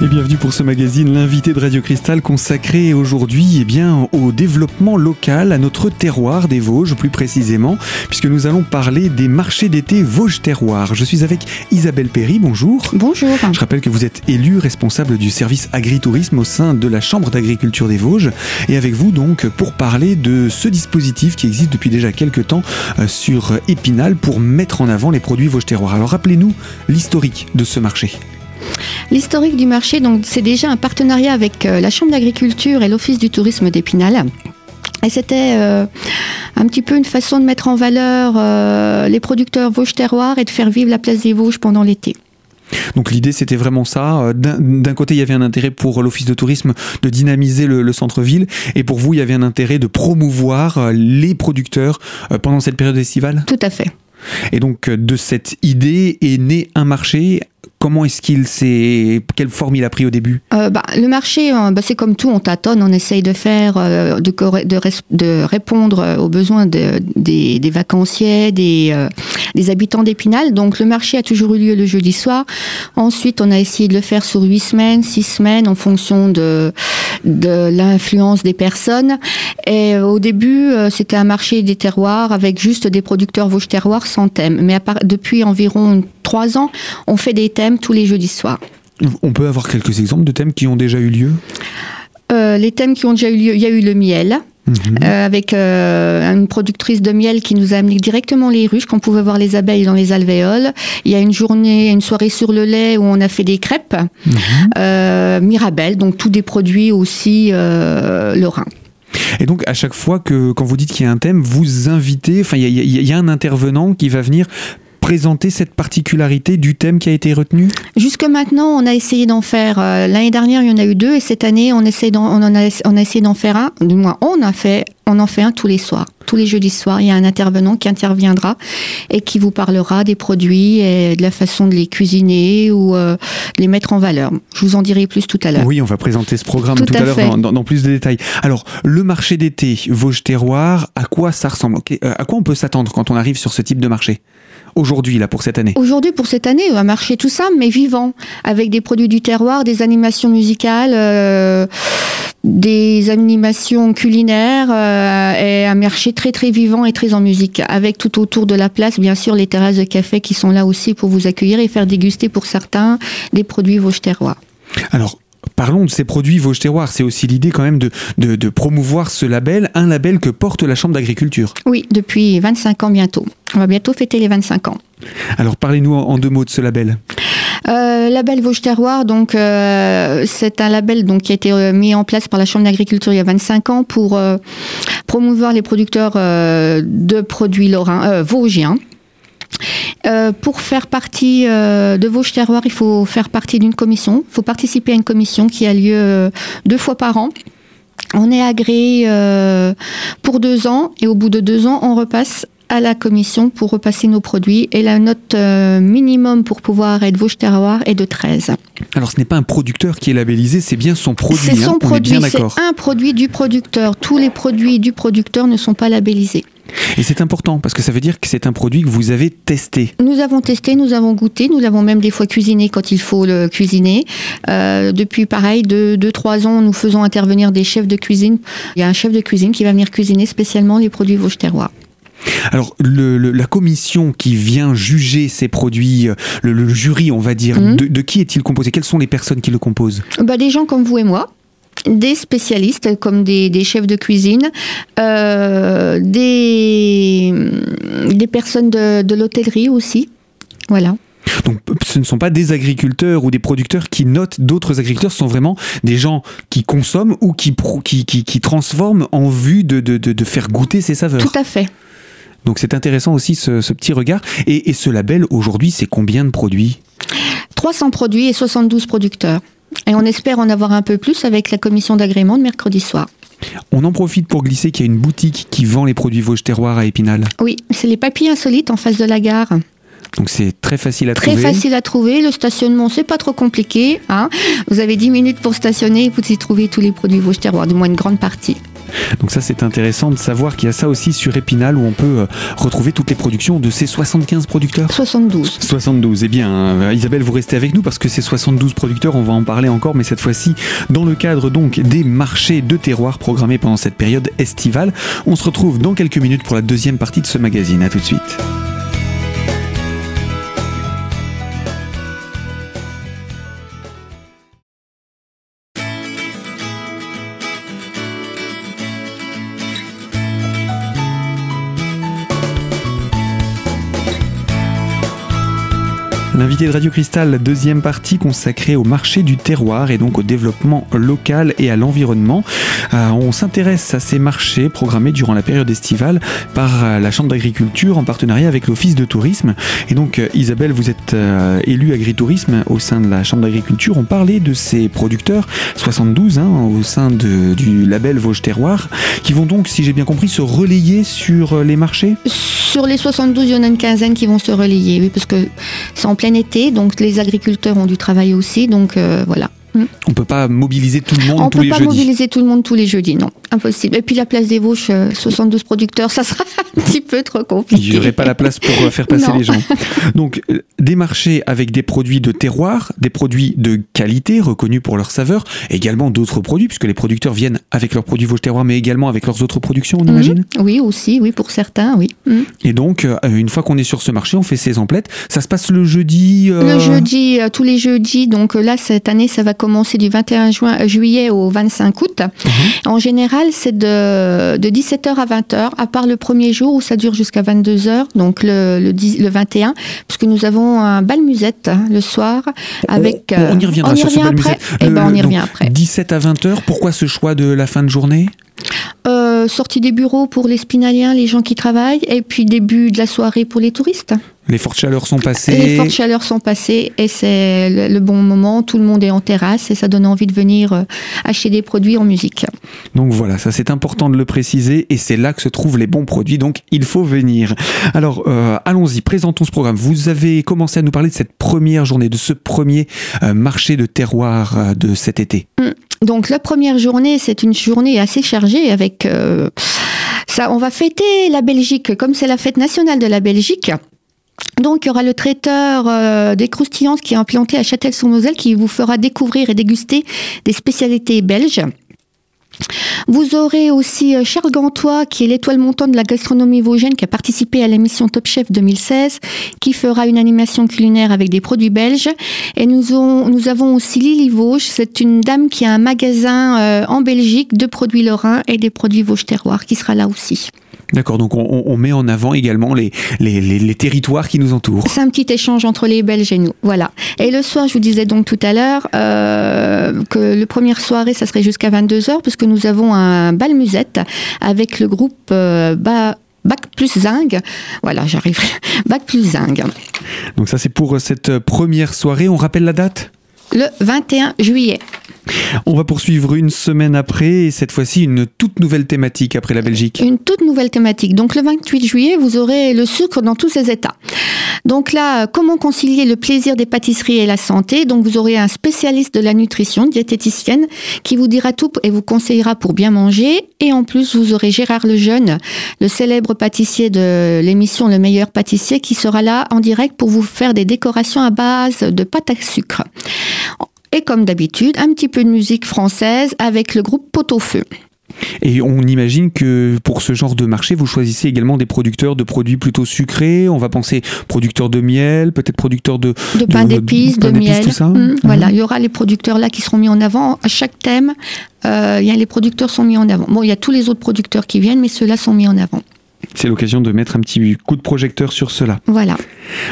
Et bienvenue pour ce magazine, l'invité de Radio Cristal consacré aujourd'hui eh bien, au développement local, à notre terroir des Vosges plus précisément, puisque nous allons parler des marchés d'été Vosges Terroir. Je suis avec Isabelle Perry, bonjour. Bonjour. Je rappelle que vous êtes élue responsable du service agritourisme au sein de la Chambre d'agriculture des Vosges, et avec vous donc pour parler de ce dispositif qui existe depuis déjà quelques temps euh, sur Épinal pour mettre en avant les produits Vosges Terroir. Alors rappelez-nous l'historique de ce marché. L'historique du marché, donc, c'est déjà un partenariat avec euh, la Chambre d'agriculture et l'Office du tourisme d'Épinal. Et c'était euh, un petit peu une façon de mettre en valeur euh, les producteurs Vosges Terroir et de faire vivre la place des Vosges pendant l'été. Donc l'idée c'était vraiment ça. D'un côté il y avait un intérêt pour l'office de tourisme de dynamiser le, le centre-ville et pour vous il y avait un intérêt de promouvoir les producteurs pendant cette période estivale? Tout à fait. Et donc de cette idée est né un marché Comment est-ce qu'il s'est. Quelle forme il a pris au début? Euh, bah, Le marché, euh, bah, c'est comme tout, on tâtonne, on essaye de faire, euh, de, répondre aux besoins de, des, des, vacanciers, des, euh, des habitants d'Épinal. Donc le marché a toujours eu lieu le jeudi soir. Ensuite, on a essayé de le faire sur huit semaines, six semaines, en fonction de, de l'influence des personnes. Et au début, c'était un marché des terroirs avec juste des producteurs Vosges terroirs sans thème. Mais depuis environ trois ans, on fait des thèmes tous les jeudis soirs. On peut avoir quelques exemples de thèmes qui ont déjà eu lieu? Euh, Les thèmes qui ont déjà eu lieu, il y a eu le miel. Mhm. Euh, avec euh, une productrice de miel qui nous a amené directement les ruches, qu'on pouvait voir les abeilles dans les alvéoles. Il y a une journée, une soirée sur le lait où on a fait des crêpes. Mhm. Mirabelle, donc tous des produits aussi lorrains. Et donc à chaque fois que quand vous dites qu'il y a un thème, vous invitez, enfin il y, y, a un intervenant qui va venir présenter cette particularité du thème qui a été retenu? Jusque maintenant, on a essayé d'en faire. Euh, l'année dernière, il y en a eu deux, et cette année, on, essaie on, en a, on a essayé d'en faire un. Du moins, on a fait on en fait un tous les soirs. Tous les jeudis soirs, il y a un intervenant qui interviendra et qui vous parlera des produits et de la façon de les cuisiner ou euh, de les mettre en valeur. Je vous en dirai plus tout à l'heure. Oui, on va présenter ce programme tout, à, l'heure dans, plus de détails. Alors, le marché d'été Vosges Terroir, à quoi ça ressemble? Euh, À quoi on peut s'attendre quand on arrive sur ce type de marché? Aujourd'hui, là, pour cette année Aujourd'hui, pour cette année, un marché tout simple, mais vivant, avec des produits du terroir, des animations musicales, euh, des animations culinaires euh, et un marché très très vivant et très en musique, avec tout autour de la place, bien sûr, les terrasses de café qui sont là aussi pour vous accueillir et faire déguster pour certains des produits Vosges Terroir. Alors, Parlons de ces produits Vosges Terroir. C'est aussi l'idée quand même de, de, promouvoir ce label, un label que porte la Chambre d'agriculture. Oui, depuis 25 ans bientôt. On va bientôt fêter les 25 ans. Alors parlez-nous en deux mots de ce label. Euh, label Vosges Terroir, donc euh, c'est un label donc qui a été euh, mis en place par la Chambre d'agriculture il y a 25 ans pour promouvoir les producteurs de produits lorrains, vosgiens. Pour faire partie de Vosges Terroir, il faut faire partie d'une commission. Il faut participer à une commission qui a lieu deux fois par an. On est agréé pour deux ans et au bout de deux ans, on repasse à la commission pour repasser nos produits et la note euh, minimum pour pouvoir être Vosges Terroir est de 13. Alors ce n'est pas un producteur qui est labellisé, c'est bien son produit. C'est son hein, produit, c'est un produit du producteur. Tous les produits du producteur ne sont pas labellisés. Et c'est important parce que ça veut dire que c'est un produit que vous avez testé. Nous avons testé, nous avons goûté, nous l'avons même des fois cuisiné quand il faut le cuisiner. Euh, depuis pareil, 2-3 deux, trois ans, nous faisons intervenir des chefs de cuisine. Il y a un chef de cuisine qui va venir cuisiner spécialement les produits Alors, la commission qui vient juger ces produits, euh, le, jury, on va dire, mhm. de, qui est-il composé? Quelles sont les personnes qui le composent? Bah, Des gens comme vous et moi des spécialistes comme des, chefs de cuisine, euh, des, des personnes de, de l'hôtellerie aussi. Voilà. Donc ce ne sont pas des agriculteurs ou des producteurs qui notent d'autres agriculteurs, ce sont vraiment des gens qui consomment ou qui, qui, qui, transforment en vue de, de, de, faire goûter ces saveurs. Tout à fait. Donc c'est intéressant aussi ce, petit regard. Et, ce label, aujourd'hui, c'est combien de produits? 300 produits et 72 producteurs. Et on espère en avoir un peu plus avec la commission d'agrément de mercredi soir. On en profite pour glisser qu'il y a une boutique qui vend les produits Vosges Terroir à Épinal. Oui, c'est les papiers insolites en face de la gare. Donc c'est très facile à trouver. Très facile à trouver. Le stationnement, c'est pas trop compliqué. Hein. Vous avez 10 minutes pour stationner et vous y trouvez tous les produits Vosges Terroir, du moins une grande partie. Donc ça c'est intéressant de savoir qu'il y a ça aussi sur Épinal où on peut euh, retrouver toutes les productions de ces 75 producteurs. 72. 72. Eh bien, euh, Isabelle, vous restez avec nous parce que ces 72 producteurs, on va en parler encore, mais cette fois-ci dans le cadre donc des marchés de terroir programmés pendant cette période estivale. On se retrouve dans quelques minutes pour la deuxième partie de ce magazine. À tout de suite. L'invité de Radio Cristal, deuxième partie consacrée au marché du terroir et donc au développement local et à l'environnement. Euh, on s'intéresse à ces marchés programmés durant la période estivale par euh, la Chambre d'agriculture en partenariat avec l'Office de tourisme. Et donc euh, Isabelle, vous êtes élue agritourisme au sein de la Chambre d'agriculture. On parlait de ces producteurs, 72 hein, au sein du label Vosges Terroir, qui vont donc, si j'ai bien compris, se relayer sur les marchés? Sur les 72, il y en a une quinzaine qui vont se relayer, oui, parce que c'est en plein été, donc les agriculteurs ont du travail aussi, donc euh, voilà. On peut pas mobiliser tout le monde tous les jeudis. On peut pas mobiliser tout le monde tous les jeudis, non, impossible. Et puis la place des Vosges, 72 euh, producteurs, ça sera un petit peu trop compliqué. Il n'y aurait pas la place pour euh, faire passer les gens. Donc euh, des marchés avec des produits de terroir, des produits de qualité reconnus pour leur saveur, également d'autres produits puisque les producteurs viennent avec leurs produits Vosges terroir, mais également avec leurs autres productions, on mhm. imagine. Oui, aussi, oui pour certains, oui. Mhm. Et donc une fois qu'on est sur ce marché, on fait ses emplettes. Ça se passe le jeudi. Le jeudi, tous les jeudis. Donc là cette année, ça va commencer du 21 juin, euh, juillet au 25 août. Mhm. En général, c'est de, de 17h à 20h, à part le premier jour où ça dure jusqu'à 22h, donc le, le, 10, le 21, puisque nous avons un bal musette hein, le soir avec. On, on y reviendra sur ce bal musette. Eh ben, on y revient après. 17 à 20h, pourquoi ce choix de la fin de journée? Euh, sortie des bureaux pour les spinaliens, les gens qui travaillent, et puis début de la soirée pour les touristes. Les fortes chaleurs sont passées. Les fortes chaleurs sont passées et c'est le, bon moment. Tout le monde est en terrasse et ça donne envie de venir euh, acheter des produits en musique. Donc voilà, ça c'est important de le préciser et c'est là que se trouvent les bons produits. Donc il faut venir. Alors euh, allons-y, présentons ce programme. Vous avez commencé à nous parler de cette première journée, de ce premier euh, marché de terroir de cet été. Hum. Donc la première journée, c'est une journée assez chargée avec ça. On va fêter la Belgique comme c'est la fête nationale de la Belgique. Donc, il y aura le traiteur euh, des croustillantes qui est implanté à Châtel-sur-Moselle qui vous fera découvrir et déguster des spécialités belges. Vous aurez aussi euh, Charles Gantois, qui est l'étoile montante de la gastronomie vosgienne, qui a participé à l'émission Top Chef 2016, qui fera une animation culinaire avec des produits belges. Et nous, nous avons aussi Lily Vosges, c'est une dame qui a un magasin euh, en Belgique de produits lorrains et des produits Vosges terroirs, qui sera là aussi. D'accord, donc on, met en avant également les, les, territoires qui nous entourent. C'est un petit échange entre les Belges et nous, voilà. Et le soir, je vous disais donc tout à l'heure euh, que le première soirée, ça serait jusqu'à 22h, puisque nous avons un bal musette avec le groupe euh, Bac plus Zing. Voilà, j'arrive. Bac plus Zing. Donc ça, c'est pour cette première soirée. On rappelle la date? Le 21 juillet. On va poursuivre une semaine après et cette fois-ci une toute nouvelle thématique après la Belgique. Une toute nouvelle thématique. Donc le 28 juillet, vous aurez le sucre dans tous ses états. Donc là, comment concilier le plaisir des pâtisseries et la santé? Donc vous aurez un spécialiste de la nutrition, diététicienne, qui vous dira tout et vous conseillera pour bien manger. Et en plus, vous aurez Gérard Lejeune, le célèbre pâtissier de l'émission Le meilleur pâtissier, qui sera là en direct pour vous faire des décorations à base de pâte à sucre. Et comme d'habitude, un petit peu de musique française avec le groupe Pot-au-Feu. Et on imagine que pour ce genre de marché, vous choisissez également des producteurs de produits plutôt sucrés. On va penser producteurs de miel, peut-être producteurs de, de pain d'épices, de, miel. Tout ça. Mmh, voilà, il y aura les producteurs là qui seront mis en avant. À chaque thème, euh, y a, les producteurs sont mis en avant. Bon, il y a tous les autres producteurs qui viennent, mais ceux-là sont mis en avant. C'est l'occasion de mettre un petit coup de projecteur sur cela. Voilà.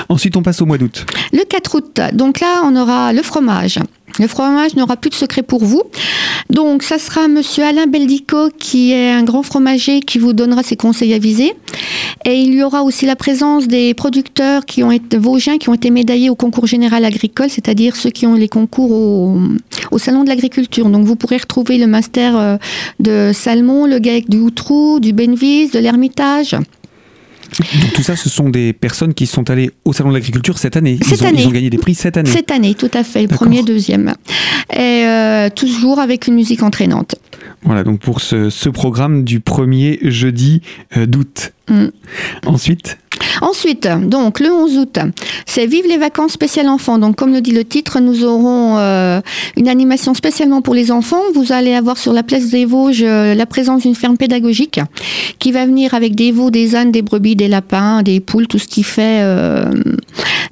Ensuite, on passe au mois d'août. Le 4 août. Donc là, on aura le fromage. Le fromage n'aura plus de secret pour vous. Donc, ça sera Monsieur Alain Beldico, qui est un grand fromager, qui vous donnera ses conseils avisés. Et il y aura aussi la présence des producteurs qui ont été vosgiens, qui ont été médaillés au concours général agricole, c'est-à-dire ceux qui ont les concours au, salon de l'agriculture. Donc, vous pourrez retrouver le master euh, de Salmon, le GAEC du Outrou, du Benvis, de l'Ermitage. Donc tout ça, ce sont des personnes qui sont allées au Salon de l'Agriculture cette année. Cette ils, ont, ils ont gagné des prix cette année. Cette année, tout à fait, le premier, deuxième. Et euh, toujours avec une musique entraînante. Voilà, donc pour ce, programme du premier jeudi d'août. Mm. Ensuite Ensuite, donc le 11 août, c'est Vive les vacances spéciales enfants. Donc comme le dit le titre, nous aurons euh, une animation spécialement pour les enfants. Vous allez avoir sur la place des Vosges euh, la présence d'une ferme pédagogique qui va venir avec des veaux, des ânes, des brebis, des lapins, des poules, tout ce qui fait euh,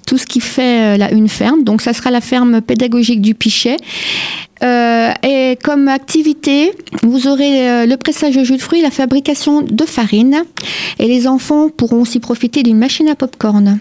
tout ce qui fait une ferme. Donc ça sera la ferme pédagogique du Pichet. Et comme activité, vous aurez le pressage de jus de fruits, la fabrication de farine, et les enfants pourront aussi profiter d'une machine à pop-corn.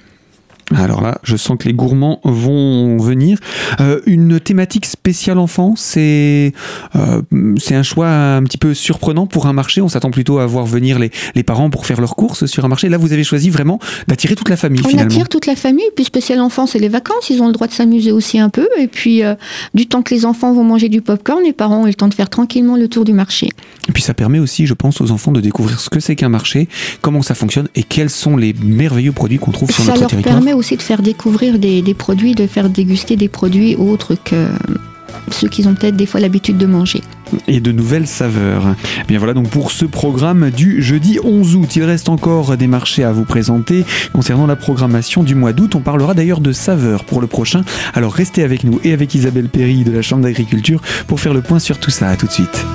Alors là, je sens que les gourmands vont venir. Euh, une thématique spéciale enfant, c'est euh, c'est un choix un petit peu surprenant pour un marché. On s'attend plutôt à voir venir les, les, parents pour faire leurs courses sur un marché. Là, vous avez choisi vraiment d'attirer toute la famille. On attire toute la famille. Puis spécial enfant, c'est les vacances. Ils ont le droit de s'amuser aussi un peu. Et puis, euh, du temps que les enfants vont manger du pop-corn, les parents ont le temps de faire tranquillement le tour du marché. Et puis, ça permet aussi, je pense, aux enfants de découvrir ce que c'est qu'un marché, comment ça fonctionne et quels sont les merveilleux produits qu'on trouve sur notre territoire aussi de faire découvrir des, produits, de faire déguster des produits autres que ceux qu'ils ont peut-être des fois l'habitude de manger. Et de nouvelles saveurs. Eh bien voilà donc pour ce programme du jeudi 11 août. Il reste encore des marchés à vous présenter. Concernant la programmation du mois d'août, on parlera d'ailleurs de saveurs pour le prochain. Alors restez avec nous et avec Isabelle Perry de la Chambre d'agriculture pour faire le point sur tout ça. A tout de suite.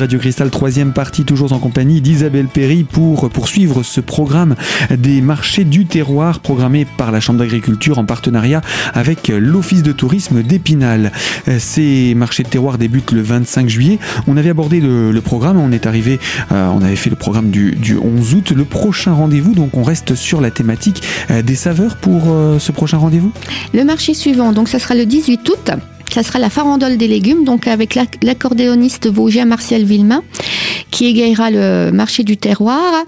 Radio Cristal, troisième partie, toujours en compagnie d'Isabelle Perry pour poursuivre ce programme des marchés du terroir programmé par la Chambre d'agriculture en partenariat avec l'Office de tourisme d'Épinal. Ces marchés de terroir débutent le 25 juillet. On avait abordé le, programme, on est arrivé, euh, on avait fait le programme du, 11 août. Le prochain rendez-vous, donc on reste sur la thématique euh, des saveurs pour euh, ce prochain rendez-vous? Le marché suivant, donc ça sera le 18 août ça sera la farandole des légumes, donc avec l'accordéoniste vosgien Martial Villemain, qui égayera le marché du terroir.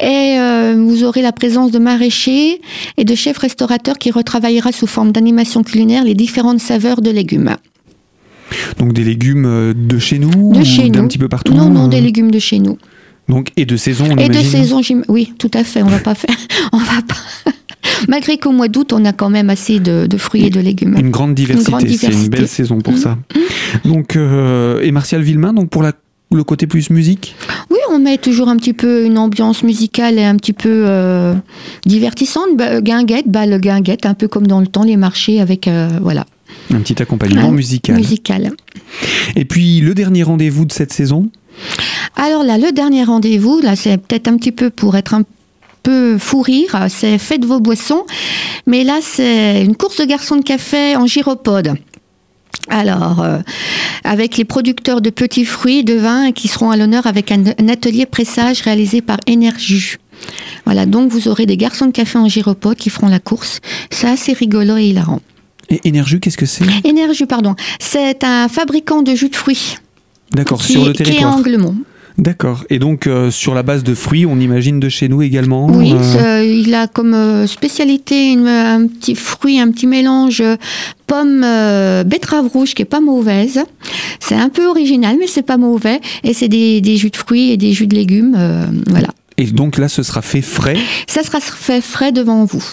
Et euh, vous aurez la présence de maraîchers et de chefs restaurateurs qui retravaillera sous forme d'animation culinaire les différentes saveurs de légumes. Donc des légumes euh, de chez nous De chez nous. D'un petit peu partout Non, non, des légumes de chez nous. Donc, et de saison, on Et de saison, oui, tout à fait. On va pas faire, on va pas, Malgré qu'au mois d'août, on a quand même assez de, fruits et de légumes. Une grande diversité, c'est une belle saison pour ça. Mm. Donc, euh, et Martial Villemain, donc pour la le côté plus musique? Oui, on met toujours un petit peu une ambiance musicale et un petit peu euh, divertissante. Bah, guinguette, bah, le guinguette, un peu comme dans le temps, les marchés avec. Euh, voilà. Un petit accompagnement musical. Musical. Et puis le dernier rendez-vous de cette saison? Alors là, le dernier rendez-vous, là, c'est peut-être un petit peu pour être un peu fou rire, c'est Faites vos boissons. Mais là, c'est une course de garçons de café en gyropode. Alors, euh, avec les producteurs de petits fruits et de vin qui seront à l'honneur avec un, atelier pressage réalisé par Énergie. Voilà, donc vous aurez des garçons de café en gyropode qui feront la course. C'est assez rigolo et hilarant. Et Énergie, qu'est-ce que c'est? Énergie, pardon. C'est un fabricant de jus de fruits. D'accord, sur le territoire. Qui est Anglemont. D'accord. Et donc, euh, sur la base de fruits, on imagine de chez nous également Oui, euh, il a comme euh, spécialité un petit fruit, un petit mélange pomme betterave rouge qui est pas mauvaise. C'est un peu original, mais c'est pas mauvais. Et c'est des, jus de fruits et des jus de légumes. voilà. Et donc là, ce sera fait frais Ça sera fait frais devant vous.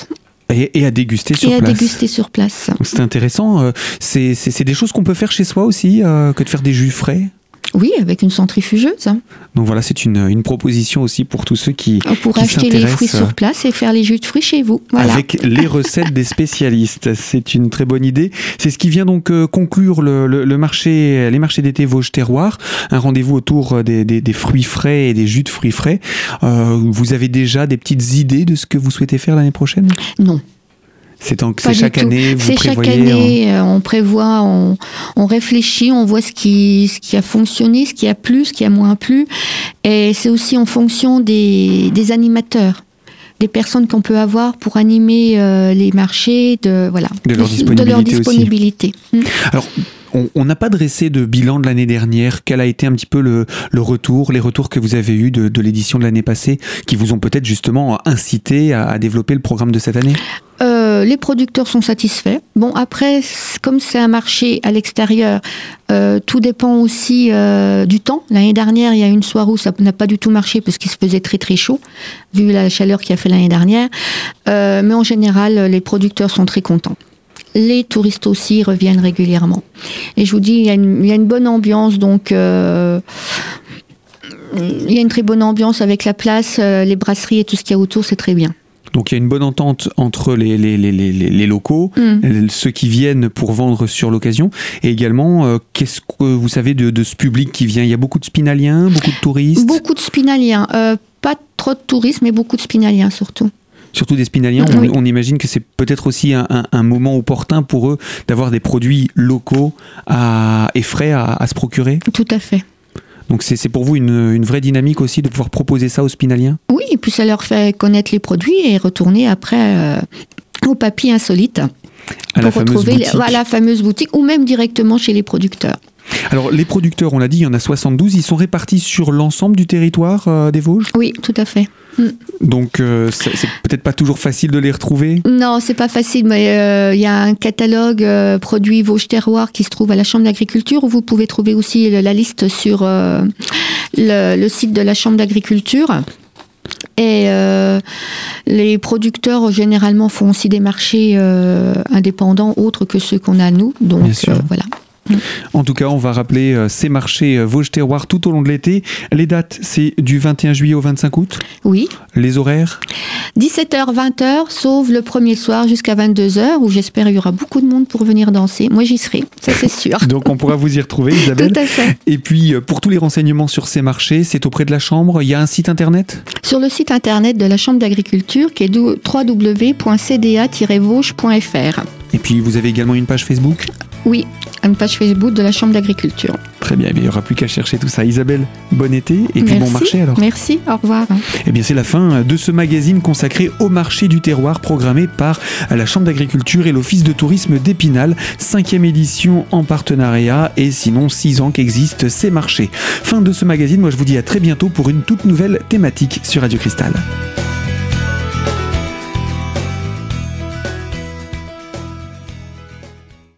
Et, à déguster sur et place. à déguster sur place. C'est intéressant. C'est des choses qu'on peut faire chez soi aussi, que de faire des jus frais? Oui, avec une centrifugeuse. Donc voilà, c'est une, une, proposition aussi pour tous ceux qui. Pour acheter les fruits sur place et faire les jus de fruits chez vous. Avec les recettes des spécialistes. C'est une très bonne idée. C'est ce qui vient donc euh, conclure le, le, marché, les marchés d'été Vosges Terroir. Un rendez-vous autour des, des, des, fruits frais et des jus de fruits frais. Euh, vous avez déjà des petites idées de ce que vous souhaitez faire l'année prochaine? Non. C'est chaque année, vous C'est chaque année, on prévoit, on, réfléchit, on voit ce qui, ce qui a fonctionné, ce qui a plu, ce qui a moins plu. Et c'est aussi en fonction des, animateurs des personnes qu'on peut avoir pour animer euh, les marchés, de, voilà, de leur disponibilité. De leur disponibilité. Mm. Alors, on n'a pas dressé de bilan de l'année dernière. Quel a été un petit peu le, retour, les retours que vous avez eus de, l'édition de l'année passée, qui vous ont peut-être justement incité à, développer le programme de cette année? Euh, euh, les producteurs sont satisfaits. Bon, après, comme c'est un marché à l'extérieur, euh, tout dépend aussi euh, du temps. L'année dernière, il y a une soirée où ça n'a pas du tout marché parce qu'il se faisait très très chaud, vu la chaleur qu'il a fait l'année dernière. mais en général, les producteurs sont très contents. Les touristes aussi reviennent régulièrement. Et je vous dis, il y a une, bonne ambiance, donc il y a une très bonne ambiance avec la place, les brasseries et tout ce qu'il y a autour, c'est très bien. Donc il y a une bonne entente entre les, les, les, les locaux, mm. ceux qui viennent pour vendre sur l'occasion, et également, euh, qu'est-ce que vous savez de, de, ce public qui vient? Il y a beaucoup de spinaliens, beaucoup de touristes? Beaucoup de spinaliens. Euh, pas trop de touristes, mais beaucoup de spinaliens surtout surtout des spinaliens, on, imagine que c'est peut-être aussi un, un, moment opportun pour eux d'avoir des produits locaux à, et frais à, à, se procurer? Tout à fait. Donc c'est pour vous une, vraie dynamique aussi de pouvoir proposer ça aux spinaliens? Oui, et puis ça leur fait connaître les produits et retourner après euh, au papier insolite. À pour retrouver la fameuse boutique ou même directement chez les producteurs. Alors les producteurs, on l'a dit, il y en a 72, ils sont répartis sur l'ensemble du territoire euh, des Vosges? Oui, tout à fait. Mm. Donc euh, c'est peut-être pas toujours facile de les retrouver Non, c'est pas facile, mais euh, il y a un catalogue produits Vosges Terroir qui se trouve à la Chambre d'agriculture où vous pouvez trouver aussi la liste sur le, site de la Chambre d'agriculture. Et les producteurs généralement font aussi des marchés indépendants autres que ceux qu'on a nous. Donc voilà. En tout cas, on va rappeler euh, ces marchés euh, Vosges tout au long de l'été. Les dates, c'est du 21 juillet au 25 août Oui. Les horaires 17h, 20h, sauf le premier soir jusqu'à 22h, où j'espère il y aura beaucoup de monde pour venir danser. Moi, j'y serai, ça c'est sûr. Donc, on pourra vous y retrouver, Isabelle. Tout à fait. Et puis, euh, pour tous les renseignements sur ces marchés, c'est auprès de la Chambre. Il y a un site internet? Sur le site internet de la Chambre d'agriculture, qui est www.cda-vosges.fr. Et puis, vous avez également une page Facebook? Oui, une page Facebook de la Chambre d'agriculture. Très bien, il n'y aura plus qu'à chercher tout ça. Isabelle, bon été et puis bon marché alors. Merci, au revoir. Eh bien, c'est la fin de ce magazine consacré au marché du terroir programmé par la Chambre d'agriculture et l'Office de tourisme d'Épinal. Cinquième édition en partenariat et sinon six ans qu'existent ces marchés. Fin de ce magazine, moi je vous dis à très bientôt pour une toute nouvelle thématique sur Radio Cristal.